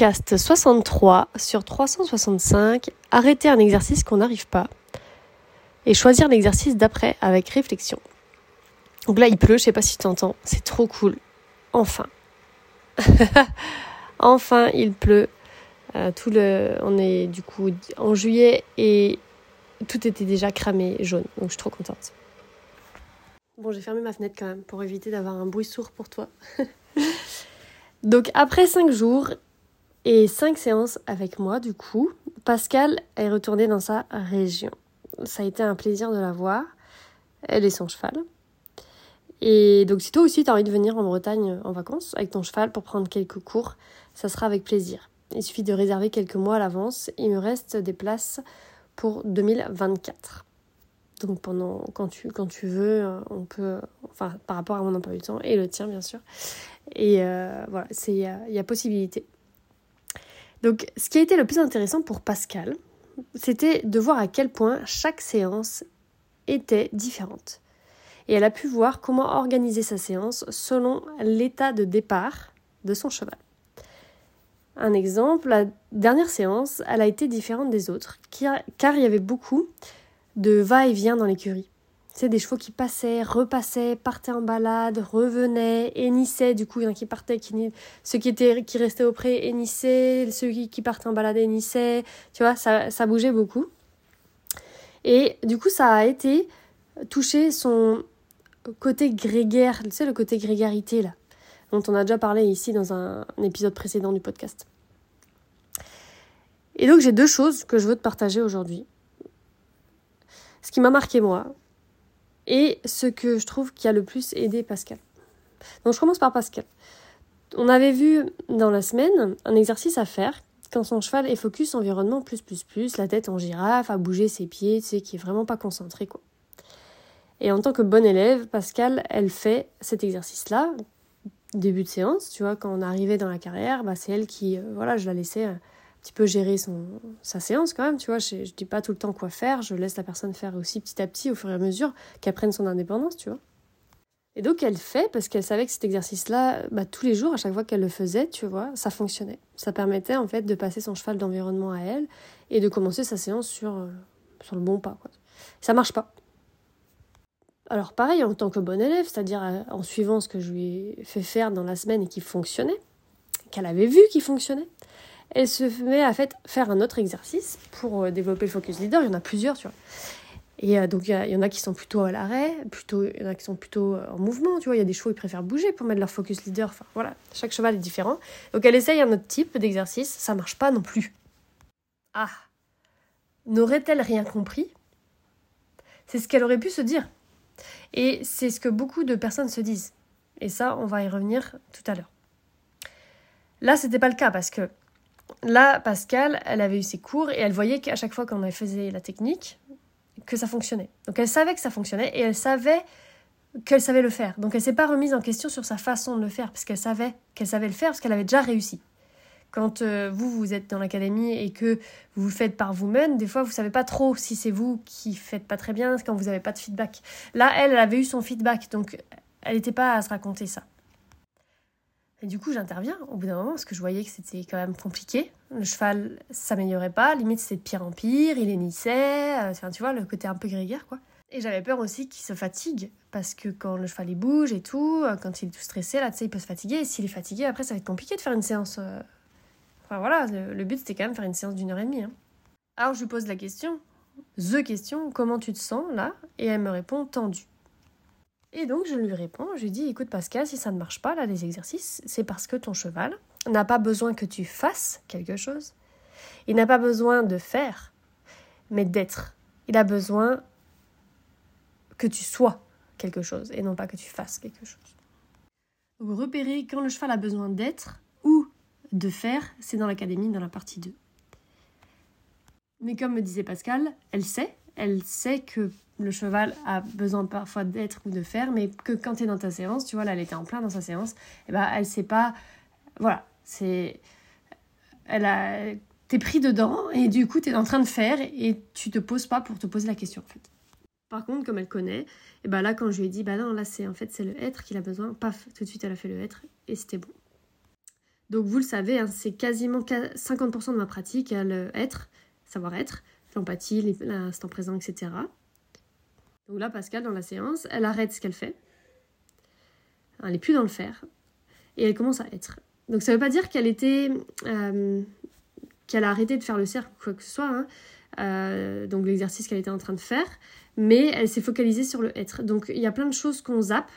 podcast 63 sur 365, arrêter un exercice qu'on n'arrive pas et choisir l'exercice d'après avec réflexion. Donc là, il pleut, je sais pas si tu entends, c'est trop cool. Enfin. enfin, il pleut. Euh, tout le, on est du coup en juillet et tout était déjà cramé jaune, donc je suis trop contente. Bon, j'ai fermé ma fenêtre quand même pour éviter d'avoir un bruit sourd pour toi. donc après 5 jours et 5 séances avec moi, du coup, Pascal est retournée dans sa région. Ça a été un plaisir de la voir. Elle est son cheval. Et donc si toi aussi tu as envie de venir en Bretagne en vacances avec ton cheval pour prendre quelques cours, ça sera avec plaisir. Il suffit de réserver quelques mois à l'avance. Il me reste des places pour 2024. Donc pendant quand tu quand tu veux, on peut enfin par rapport à mon emploi du temps et le tien bien sûr. Et euh, voilà, il y a possibilité. Donc ce qui a été le plus intéressant pour Pascal, c'était de voir à quel point chaque séance était différente et elle a pu voir comment organiser sa séance selon l'état de départ de son cheval. Un exemple, la dernière séance, elle a été différente des autres, car il y avait beaucoup de va-et-vient dans l'écurie. Des chevaux qui passaient, repassaient, partaient en balade, revenaient, hennissaient. Du coup, il y en qui partaient, qui, ceux qui, étaient, qui restaient au pré hennissaient, ceux qui, qui partaient en balade hennissaient. Tu vois, ça, ça bougeait beaucoup. Et du coup, ça a été toucher son côté grégaire, tu sais, le côté grégarité, là, dont on a déjà parlé ici dans un, épisode précédent du podcast. Et donc, j'ai deux choses que je veux te partager aujourd'hui. Ce qui m'a marqué, moi, et ce que je trouve qui a le plus aidé Pascal. Donc, je commence par Pascal. On avait vu dans la semaine un exercice à faire quand son cheval est focus environnement plus plus plus, la tête en girafe, à bouger ses pieds, tu sais, qui est vraiment pas concentré quoi. Et en tant que bonne élève, Pascal, elle fait cet exercice-là, début de séance, tu vois, quand on arrivait dans la carrière, bah, c'est elle qui, euh, voilà, je la laissais un petit peu gérer son, sa séance quand même, tu vois, je, ne dis pas tout le temps quoi faire, je laisse la personne faire aussi petit à petit, au fur et à mesure qu'elle prenne son indépendance, tu vois. Et donc elle fait, parce qu'elle savait que cet exercice-là, bah, tous les jours, à chaque fois qu'elle le faisait, tu vois, ça fonctionnait. Ça permettait en fait de passer son cheval d'environnement à elle et de commencer sa séance sur, euh, sur le bon pas. Quoi. Ça marche pas. Alors pareil, en tant que bon élève, c'est-à-dire euh, en suivant ce que je lui ai fait faire dans la semaine et qui fonctionnait, qu'elle avait vu qui fonctionnait, elle se met à fait, faire un autre exercice pour euh, développer le focus leader. Il y en a plusieurs, tu vois. Et euh, donc il y, en a qui sont plutôt à l'arrêt, plutôt il y en a qui sont plutôt en mouvement, tu vois. Il y a des chevaux qui préfèrent bouger pour mettre leur focus leader. Enfin voilà, chaque cheval est différent. Donc elle essaye un autre type d'exercice, ça marche pas non plus. Ah, n'aurait-elle rien compris? C'est ce qu'elle aurait pu se dire. Et c'est ce que beaucoup de personnes se disent. Et ça, on va y revenir tout à l'heure. Là, c'était pas le cas parce que là, Pascal, elle avait eu ses cours et elle voyait qu'à chaque fois qu'on faisait la technique, que ça fonctionnait. Donc elle savait que ça fonctionnait et elle savait qu'elle savait le faire. Donc elle s'est pas remise en question sur sa façon de le faire parce qu'elle savait qu'elle savait le faire parce qu'elle avait déjà réussi. Quand euh, vous, vous êtes dans l'académie et que vous vous faites par vous-même, des fois, vous savez pas trop si c'est vous qui faites pas très bien quand vous n'avez pas de feedback. Là, elle, elle avait eu son feedback, donc elle n'était pas à se raconter ça. Et du coup, j'interviens au bout d'un moment parce que je voyais que c'était quand même compliqué. Le cheval s'améliorait pas, limite c'était de pire en pire, il hennissait, euh, tu vois, le côté un peu grégaire, quoi. Et j'avais peur aussi qu'il se fatigue, parce que quand le cheval il bouge et tout, euh, quand il est tout stressé, là, tu sais, il peut se fatiguer, et s'il est fatigué, après, ça va être compliqué de faire une séance Enfin voilà, le, but c'était quand même faire une séance d'une heure et demie. Hein. Alors je lui pose la question, the question, comment tu te sens là? Et elle me répond tendu. Et donc je lui réponds, je lui dis écoute Pascal, si ça ne marche pas là les exercices, c'est parce que ton cheval n'a pas besoin que tu fasses quelque chose. Il n'a pas besoin de faire, mais d'être. Il a besoin que tu sois quelque chose et non pas que tu fasses quelque chose. Vous repérez quand le cheval a besoin d'être ou de faire, c'est dans l'académie, dans la partie 2. Mais comme me disait Pascal, elle sait, elle sait que le cheval a besoin parfois d'être ou de faire, mais que quand tu es dans ta séance, tu vois, là, elle était en plein dans sa séance, et eh ben, elle sait pas, voilà, c'est, elle a, t'es pris dedans, et du coup, tu es en train de faire, et tu te poses pas pour te poser la question, en fait. Par contre, comme elle connaît, et eh ben là, quand je lui ai dit, bah non, là, c'est, en fait, c'est le être qu'il a besoin, paf, tout de suite, elle a fait le être, et c'était bon. Donc vous le savez, hein, c'est quasiment 50% de ma pratique à être, savoir être, l'empathie, l'instant présent, etc. Donc là, Pascal, dans la séance, elle arrête ce qu'elle fait. Elle n'est plus dans le faire. Et elle commence à être. Donc ça ne veut pas dire qu'elle était... Euh, qu'elle a arrêté de faire le cercle ou quoi que ce soit. Hein. Euh, donc l'exercice qu'elle était en train de faire. Mais elle s'est focalisée sur le être. Donc il y a plein de choses qu'on zappe.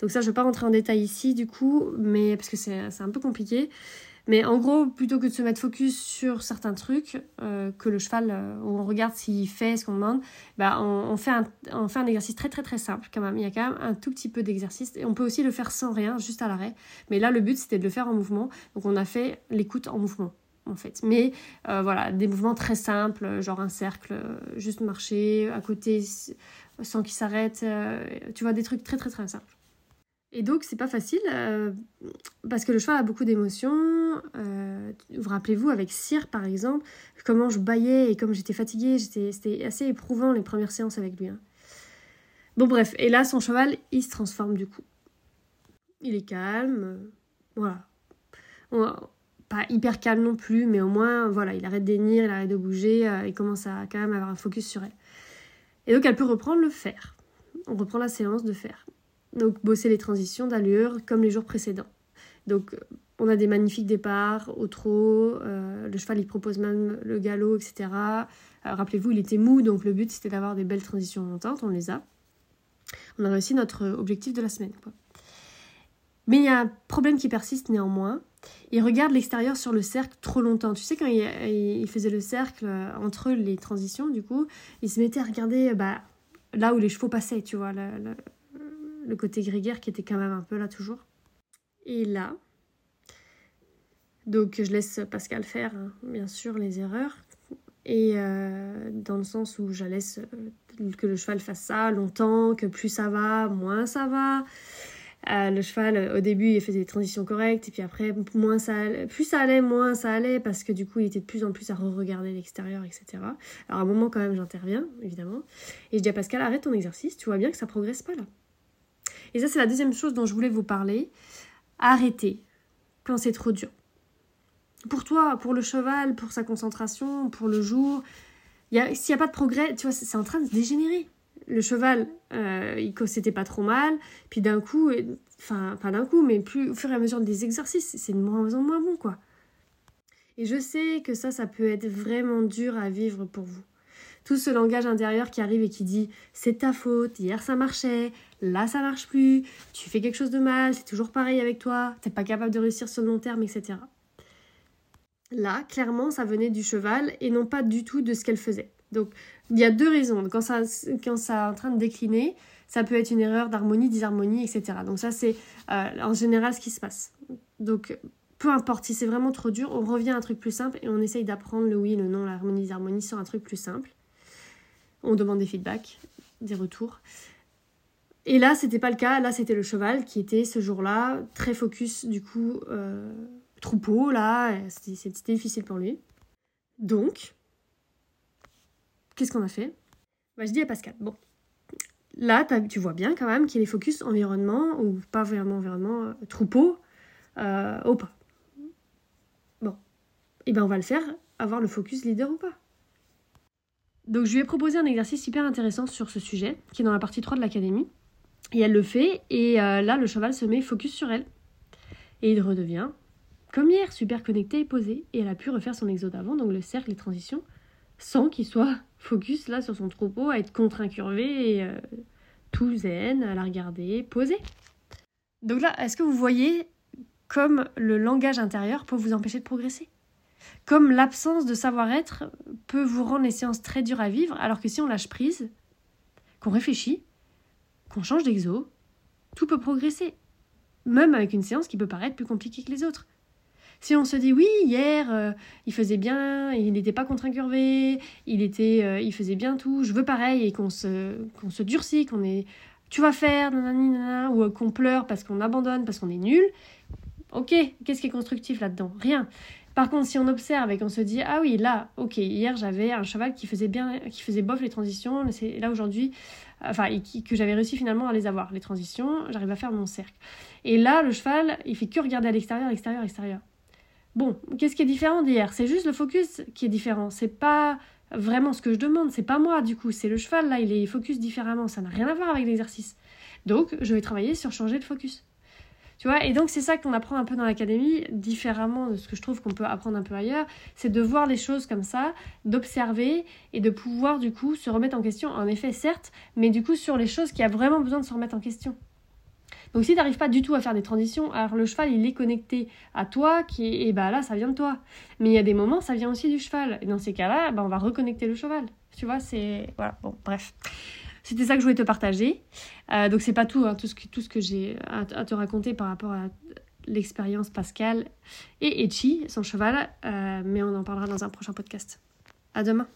Donc ça, je ne vais pas rentrer en détail ici, du coup, mais parce que c'est un peu compliqué. Mais en gros, plutôt que de se mettre focus sur certains trucs, euh, que le cheval, euh, on regarde s'il fait ce qu'on demande, bah on, fait un, exercice très très très simple quand même. Il y a quand même un tout petit peu d'exercice. Et on peut aussi le faire sans rien, juste à l'arrêt. Mais là, le but, c'était de le faire en mouvement. Donc on a fait l'écoute en mouvement en fait. Mais euh, voilà, des mouvements très simples, genre un cercle, juste marcher à côté sans qu'il s'arrête. tu vois, des trucs très très très simples. Et donc, c'est pas facile euh, parce que le cheval a beaucoup d'émotions. Euh, vous rappelez-vous, avec Cyr par exemple, comment je baillais et comme j'étais fatiguée, c'était assez éprouvant les premières séances avec lui. Hein. Bon, bref, et là, son cheval, il se transforme du coup. Il est calme, euh, voilà. pas hyper calme non plus, mais au moins, voilà, il arrête d'énir, il arrête de bouger, il commence à quand même avoir un focus sur elle. Et donc, elle peut reprendre le faire. On reprend la séance de faire. Donc bosser les transitions d'allure comme les jours précédents. Donc on a des magnifiques départs au trot, euh, le cheval il propose même le galop, etc. Rappelez-vous, il était mou, donc le but c'était d'avoir des belles transitions montantes, on les a. On a réussi notre objectif de la semaine. Mais il y a un problème qui persiste néanmoins. Il regarde l'extérieur sur le cercle trop longtemps. Tu sais, quand il, faisait le cercle euh, entre les transitions, du coup, il se mettait à regarder bah, là où les chevaux passaient, tu vois, le côté grégaire qui était quand même un peu là toujours. Et là, donc je laisse Pascal faire, hein, bien sûr, les erreurs. Et euh, dans le sens où je laisse euh, que le cheval fasse ça longtemps, que plus ça va, moins ça va. Euh, le cheval, au début, il faisait des transitions correctes, et puis après, moins ça plus ça allait, moins ça allait, parce que du coup, il était de plus en plus à re-regarder l'extérieur, etc. Alors à un moment, quand même, j'interviens, évidemment. Et je dis à Pascal, arrête ton exercice, tu vois bien que ça progresse pas là. Et ça, c'est la deuxième chose dont je voulais vous parler. Arrêtez quand c'est trop dur. Pour toi, pour le cheval, pour sa concentration, pour le jour, s'il n'y a pas de progrès, tu vois, c'est en train de se dégénérer. Le cheval, euh, il c'était pas trop mal, puis d'un coup, enfin, pas d'un coup, mais plus au fur et à mesure des exercices, c'est de moins en moins bon, quoi. Et je sais que ça, ça peut être vraiment dur à vivre pour vous tout ce langage intérieur qui arrive et qui dit c'est ta faute, hier ça marchait, là ça marche plus, tu fais quelque chose de mal, c'est toujours pareil avec toi, t'es pas capable de réussir sur le long terme, etc. Là, clairement, ça venait du cheval et non pas du tout de ce qu'elle faisait. Donc, il y a deux raisons. Quand ça, quand ça est en train de décliner, ça peut être une erreur d'harmonie, disharmonie, etc. Donc ça, c'est euh, en général ce qui se passe. Donc, peu importe, si c'est vraiment trop dur, on revient à un truc plus simple et on essaye d'apprendre le oui, le non, l'harmonie, disharmonie sur un truc plus simple on demande des feedbacks, des retours. Et là, c'était pas le cas. Là, c'était le cheval qui était ce jour-là très focus, du coup, euh, troupeau. Là, c'était difficile pour lui. Donc, qu'est-ce qu'on a fait? Bah, Je dis à Pascal, bon, là, tu vois bien quand même qu'il est focus environnement, ou pas vraiment environnement, euh, troupeau, euh, au pas. Bon, et eh ben on va le faire, avoir le focus leader ou pas. Donc je lui ai proposé un exercice hyper intéressant sur ce sujet, qui est dans la partie 3 de l'académie. Et elle le fait, et euh, là le cheval se met focus sur elle. Et il redevient, comme hier, super connecté et posé. Et elle a pu refaire son exo d'avant, donc le cercle, les transitions, sans qu'il soit focus là sur son troupeau, à être contre-incurvé euh, tout zen, à la regarder, posé. Donc là, est-ce que vous voyez comme le langage intérieur peut vous empêcher de progresser? Comme l'absence de savoir-être peut vous rendre les séances très dures à vivre, alors que si on lâche prise, qu'on réfléchit, qu'on change d'exo, tout peut progresser. Même avec une séance qui peut paraître plus compliquée que les autres. Si on se dit oui, hier, euh, il faisait bien, il n'était pas contre-incurvé, il, était, euh, il faisait bien tout, je veux pareil, et qu'on se, se durcit, qu'on est tu vas faire, nanana, ou qu'on pleure parce qu'on abandonne, parce qu'on est nul. Ok, qu'est-ce qui est constructif là-dedans? Rien. Par contre, si on observe et qu'on se dit ah oui là, ok, hier j'avais un cheval qui faisait bien, qui faisait bof les transitions, c'est là aujourd'hui, enfin que j'avais réussi finalement à les avoir les transitions, j'arrive à faire mon cercle. Et là, le cheval, il fait que regarder à l'extérieur, l'extérieur, l'extérieur. Bon, qu'est-ce qui est différent d'hier? C'est juste le focus qui est différent. C'est pas vraiment ce que je demande, c'est pas moi du coup, c'est le cheval là, il est focus différemment, ça n'a rien à voir avec l'exercice. Donc, je vais travailler sur changer de focus. Et donc c'est ça qu'on apprend un peu dans l'académie, différemment de ce que je trouve qu'on peut apprendre un peu ailleurs, c'est de voir les choses comme ça, d'observer et de pouvoir du coup se remettre en question, en effet certes, mais du coup sur les choses qui a vraiment besoin de se remettre en question. Donc si tu n'arrives pas du tout à faire des transitions, alors le cheval il est connecté à toi, qui et bah là ça vient de toi. Mais il y a des moments ça vient aussi du cheval. Et dans ces cas-là, bah, on va reconnecter le cheval. Tu vois, c'est voilà. Bon, bref. C'était ça que je voulais te partager. Euh, donc c'est pas tout, hein, tout ce que, tout ce que j'ai à, te raconter par rapport à l'expérience Pascal et Echi, son cheval, euh, mais on en parlera dans un prochain podcast. À demain.